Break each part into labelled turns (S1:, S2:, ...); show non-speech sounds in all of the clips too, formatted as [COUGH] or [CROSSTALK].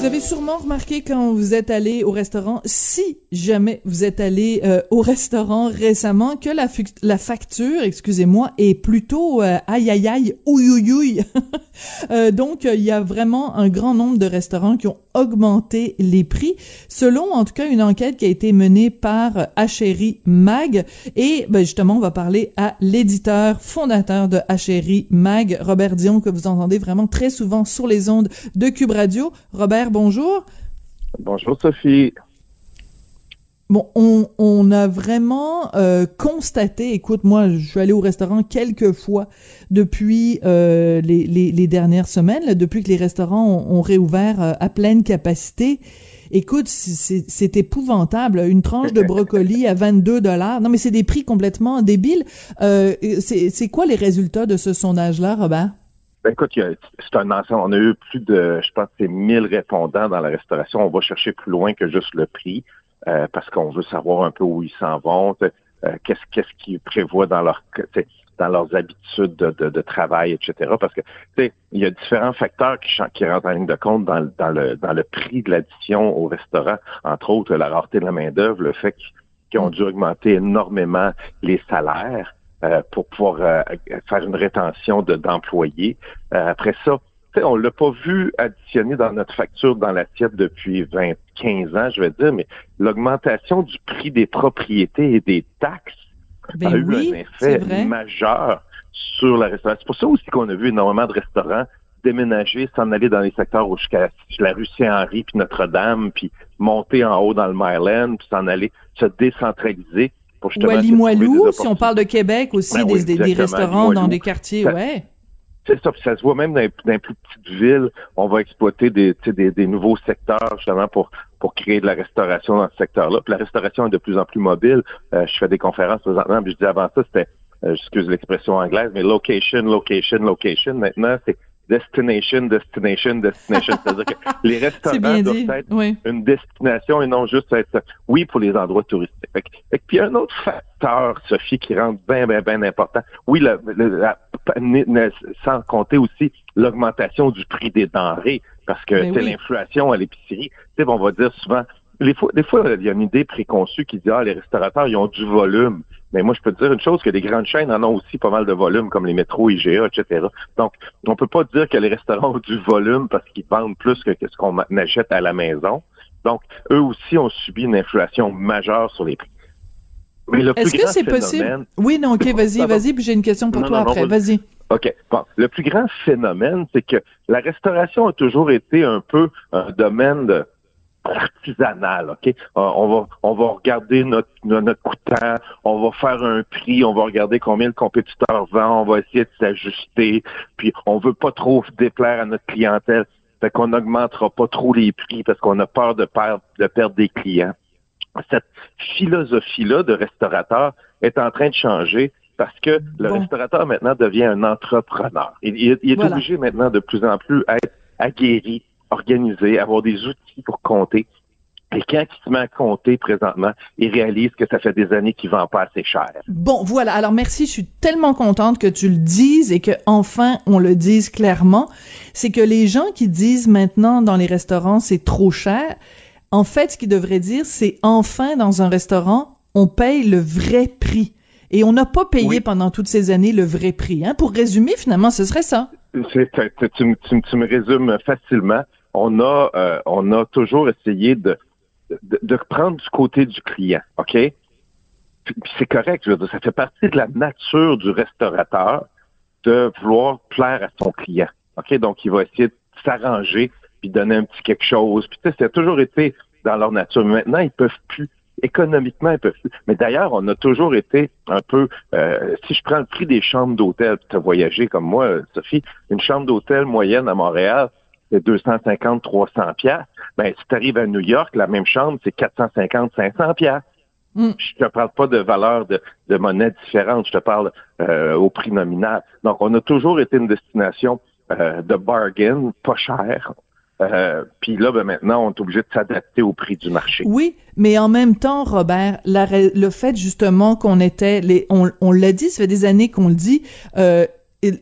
S1: Vous avez sûrement remarqué quand vous êtes allé au restaurant, si jamais vous êtes allé euh, au restaurant récemment, que la, la facture, excusez-moi, est plutôt euh, aïe aïe aïe, ouïe ouïe ouïe. [LAUGHS] euh, donc, il y a vraiment un grand nombre de restaurants qui ont augmenté les prix, selon en tout cas une enquête qui a été menée par Achéri Mag. Et ben, justement, on va parler à l'éditeur fondateur de Achéri Mag, Robert Dion, que vous entendez vraiment très souvent sur les ondes de Cube Radio. Robert, bonjour.
S2: Bonjour Sophie.
S1: Bon, on, a vraiment euh, constaté, écoute, moi, je suis allé au restaurant quelques fois depuis euh, les, dernières semaines, depuis que les restaurants ont, réouvert euh, à pleine capacité. Écoute, c'est épouvantable. Une tranche de brocoli à 22 dollars. Non, mais c'est des prix complètement débiles. c'est quoi les résultats de ce sondage-là, Robert?
S2: Ben écoute, c'est un ensemble. On a eu plus de, je pense, c'est 1000 répondants dans la restauration. On va chercher plus loin que juste le prix euh, parce qu'on veut savoir un peu où ils s'en vont, euh, qu'est-ce qu'est-ce qu'ils prévoient dans leur dans leurs habitudes de, travail, etc. Parce que tu sais, il y a différents facteurs qui, qui rentrent en ligne de compte dans, dans le dans le prix de l'addition au restaurant, entre autres la rareté de la main d'œuvre, le fait qu'ils ont dû augmenter énormément les salaires. Euh, pour pouvoir euh, faire une rétention d'employés. Euh, après ça, on l'a pas vu additionner dans notre facture dans l'assiette depuis 20, 15 ans, je vais dire, mais l'augmentation du prix des propriétés et des taxes
S1: ben
S2: a eu un effet majeur sur la restauration. C'est pour ça aussi qu'on a vu énormément de restaurants déménager, s'en aller dans les secteurs où jusqu'à la rue Saint-Henri, puis Notre-Dame, puis monter en haut dans le Myland, puis s'en aller se décentraliser
S1: ou à Limoilou, si on parle de Québec aussi, ben des, restaurants dans des quartiers, ouais.
S2: C'est ça, puis ça se voit même dans les, plus petites villes, on va exploiter des, des, nouveaux secteurs justement pour pour créer de la restauration dans ce secteur-là. Puis la restauration est de plus en plus mobile. Euh, je fais des conférences présentement, puis je dis avant ça, c'était, euh, excuse l'expression anglaise, mais location, location, location. Maintenant, c'est destination, destination, destination. [LAUGHS] C'est-à-dire que les restaurants doivent être une destination et non juste être, oui, pour les endroits touristiques. Fait, fait, puis un autre facteur, Sophie, qui rend bien, bien, bien important. Oui, le, sans compter aussi l'augmentation du prix des denrées, parce que ben c'est l'inflation à l'épicerie. Tu sais, on va dire souvent, fois, des fois, il y a une idée préconçue qui dit, ah, les restaurateurs, ils ont du volume. Mais moi, je peux te dire une chose, que les grandes chaînes en ont aussi pas mal de volume, comme les métros, IGA, etc. Donc, on peut pas dire que les restaurants ont du volume parce qu'ils vendent plus que ce qu'on achète à la maison. Donc, eux aussi ont subi une inflation majeure sur les prix.
S1: Est-ce que c'est possible? Oui, non, OK, vas-y, vas-y, puis j'ai une question pour toi après. Vas-y.
S2: OK. Bon, le plus grand phénomène, c'est que la restauration a toujours été un peu un domaine de artisanal, OK? Euh, on va on va regarder notre notre coûtant, on va faire un prix, on va regarder combien le compétiteur vend, on va essayer de s'ajuster, puis on veut pas trop déplaire à notre clientèle, fait qu'on n'augmentera pas trop les prix parce qu'on a peur de perdre de perdre des clients. Cette philosophie-là de restaurateur est en train de changer parce que le restaurateur maintenant devient un entrepreneur. Il, il, est obligé maintenant de plus en plus à être aguerri organiser, avoir des outils pour compter. Et quand il se met à compter présentement, il réalise que ça fait des années qu'il vend pas assez cher.
S1: Bon, voilà. Alors merci, je suis tellement contente que tu le dises et que enfin on le dise clairement. C'est que les gens qui disent maintenant dans les restaurants c'est trop cher, en fait, ce qu'ils devraient dire, c'est enfin dans un restaurant, on paye le vrai prix. Et on n'a pas payé pendant toutes ces années le vrai prix. Hein? Pour résumer, finalement, ce serait ça.
S2: Tu, tu, tu me résumes facilement on a, euh, on a toujours essayé de, de, prendre du côté du client, OK? c'est correct, je veux dire, ça fait partie de la nature du restaurateur de vouloir plaire à son client, OK? Donc, il va essayer de s'arranger puis donner un petit quelque chose. Puis, tu sais, ça a toujours été dans leur nature. Maintenant, ils peuvent plus. Économiquement, ils peuvent plus. Mais d'ailleurs, on a toujours été un peu... Euh, si je prends le prix des chambres d'hôtel, tu as voyagé comme moi, Sophie, une chambre d'hôtel moyenne à Montréal, c'est 250, 300 pièces. Ben, si tu arrives à New York, la même chambre, c'est 450, 500 pièces. Mm. Je te parle pas de valeur de, monnaie différente, je te parle euh, au prix nominal. Donc, on a toujours été une destination euh, de bargain, pas cher. Euh, puis là, ben, maintenant, on est obligé de s'adapter au prix du marché.
S1: Oui, mais en même temps, Robert, le fait justement qu'on était, les, on, on l'a dit, ça fait des années qu'on le dit, euh,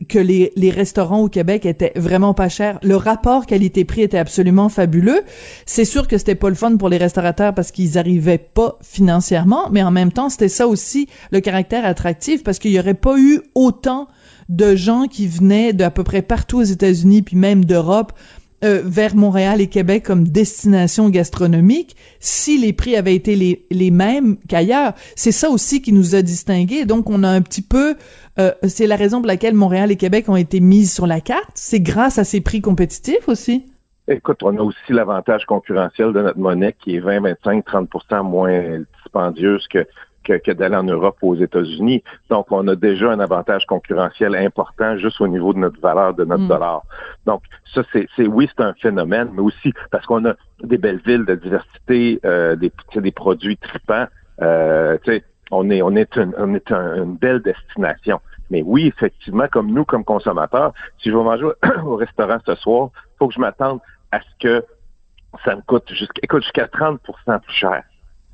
S1: que les, les restaurants au Québec étaient vraiment pas chers. Le rapport qualité-prix était absolument fabuleux. C'est sûr que c'était pas le fun pour les restaurateurs parce qu'ils arrivaient pas financièrement, mais en même temps, c'était ça aussi le caractère attractif parce qu'il y aurait pas eu autant de gens qui venaient d'à peu près partout aux États-Unis puis même d'Europe euh, vers Montréal et Québec comme destination gastronomique si les prix avaient été les, les mêmes qu'ailleurs. C'est ça aussi qui nous a distingués. Donc, on a un petit peu... Euh, c'est la raison pour laquelle Montréal et Québec ont été mises sur la carte. C'est grâce à ces prix compétitifs aussi?
S2: Écoute, on a aussi l'avantage concurrentiel de notre monnaie qui est 20, 25, 30% moins dispendieuse que que, d'aller en Europe ou aux États-Unis. Donc, on a déjà un avantage concurrentiel important juste au niveau de notre valeur de notre mm. dollar. Donc, ça, c'est, oui, c'est un phénomène, mais aussi parce qu'on a des belles villes de diversité, euh, des, des produits tripants. Euh, on est, on est, une, on est une belle destination. Mais oui, effectivement, comme nous, comme consommateurs, si je vais manger [CLEARS THROAT] au restaurant ce soir, faut que je m'attende à ce que ça me coûte jusqu'à, écoute, jusqu'à 30% plus cher.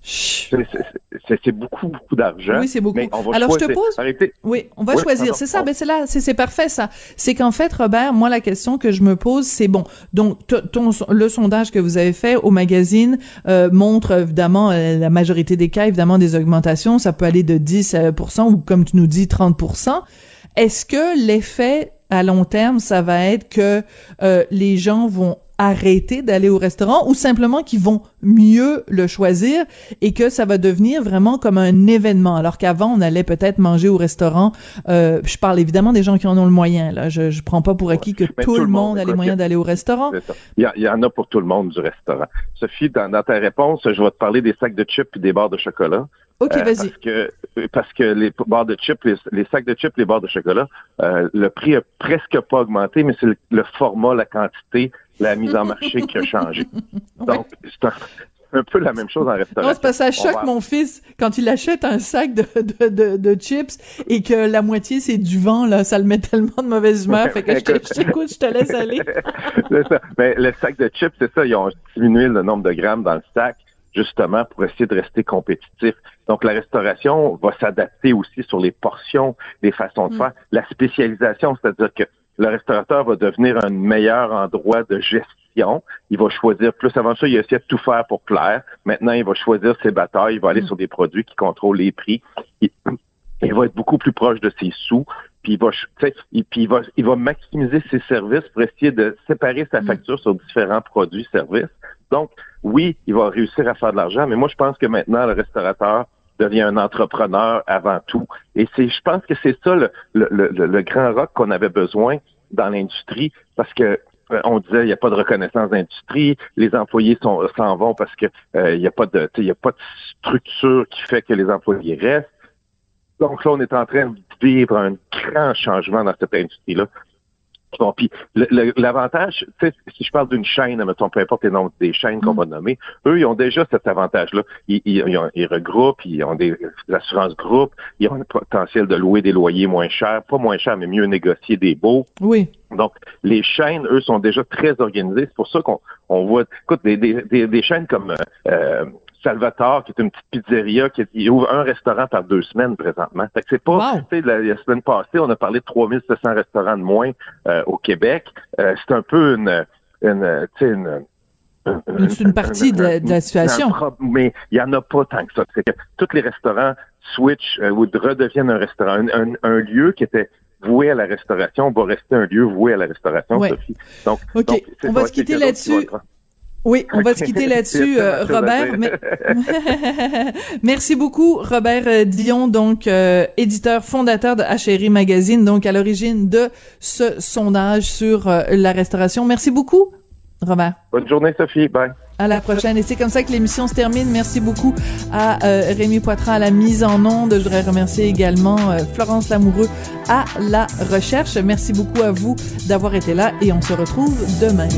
S2: C'est beaucoup, beaucoup d'argent.
S1: Oui, c'est beaucoup. Alors, je te pose. Oui, on va choisir. C'est ça, mais c'est là, c'est parfait, ça. C'est qu'en fait, Robert, moi, la question que je me pose, c'est bon. Donc, ton, le sondage que vous avez fait au magazine euh, montre évidemment euh, la majorité des cas, évidemment, des augmentations. Ça peut aller de 10% ou, comme tu nous dis, 30% Est-ce que l'effet à long terme, ça va être que euh, les gens vont arrêter d'aller au restaurant ou simplement qu'ils vont mieux le choisir et que ça va devenir vraiment comme un événement. Alors qu'avant on allait peut-être manger au restaurant euh, je parle évidemment des gens qui en ont le moyen là. Je je prends pas pour acquis que tout, le monde, a les moyens d'aller au restaurant.
S2: il y, en a pour tout le monde du restaurant. Sophie dans, ta réponse je vais te parler des sacs de chips et des barres de chocolat
S1: OK, euh,
S2: vas-y. Parce que, parce que les barres de chips, les, sacs de chips, les barres de chocolat, euh, le prix a presque pas augmenté, mais c'est le, format, la quantité, la mise en marché qui a changé. [LAUGHS] Donc, c'est un, peu la même chose en restauration.
S1: Non, c'est parce que ça choque mon fils quand il achète un sac de, de, de, chips et que la moitié c'est du vent, là, ça le met tellement de mauvaise humeur. fait que je t'écoute, je te laisse aller. [LAUGHS]
S2: c'est ça. Mais le sac de chips, c'est ça, ils ont diminué le nombre de grammes dans le sac justement pour essayer de rester compétitif. Donc la restauration va s'adapter aussi sur les portions, les façons de mm. faire, la spécialisation, c'est-à-dire que le restaurateur va devenir un meilleur endroit de gestion. Il va choisir plus. Avant ça, il essaie de tout faire pour plaire. Maintenant, il va choisir ses batailles. Il va aller mm. sur des produits qui contrôlent les prix. Il, va être beaucoup plus proche de ses sous. Puis il va, puis il va, il va maximiser ses services pour essayer de séparer sa mm. facture sur différents produits, services. Donc, oui, il va réussir à faire de l'argent, mais moi, je pense que maintenant, le restaurateur devient un entrepreneur avant tout. Et c'est, je pense que c'est ça le, grand rock qu'on avait besoin dans l'industrie, parce que euh, on disait il n'y a pas de reconnaissance d'industrie, les employés s'en vont parce que euh, il n'y a pas de il a pas de structure qui fait que les employés restent. Donc là, on est en train de vivre un grand changement dans cette industrie-là. Bon, puis l'avantage, si je parle d'une chaîne, mettons, peu importe les noms des chaînes qu'on mm. va nommer, eux, ils ont déjà cet avantage-là. Ils, ils, regroupent, ils ont des, assurances groupes, ils ont le potentiel de louer des loyers moins chers, pas moins chers, mais mieux négocier des baux.
S1: Oui.
S2: Donc, les chaînes, eux, sont déjà très organisées. C'est pour ça qu'on on voit, écoute, des, des, des, chaînes comme euh, Salvatore, qui est une petite pizzeria, qui ouvre un restaurant par deux semaines présentement. Fait que c'est pas, tu sais, la, semaine passée, on a parlé de 3700 restaurants de moins euh, au Québec. Euh, c'est un peu une, une tu sais, une,
S1: c'est une partie de, la situation.
S2: mais il y en a pas tant que ça. C'est que tous les restaurants switch euh, ou redeviennent un restaurant. Un, lieu qui était voué à la restauration va rester un lieu voué à la restauration, Sophie.
S1: Donc, OK. on va se quitter là-dessus. Oui, on va se quitter là-dessus, [LAUGHS] euh, Robert. [LAUGHS] [LAUGHS] Merci beaucoup, Robert euh, Dion, donc euh, éditeur fondateur de HRI Magazine, donc à l'origine de ce sondage sur la restauration. Merci beaucoup, Robert.
S2: Bonne journée, Sophie. Bye.
S1: À la prochaine. Et c'est comme ça que l'émission se termine. Merci beaucoup à Rémi Poitras à la mise en onde. Je voudrais remercier également Florence Lamoureux à la recherche. Merci beaucoup à vous d'avoir été là et on se retrouve demain.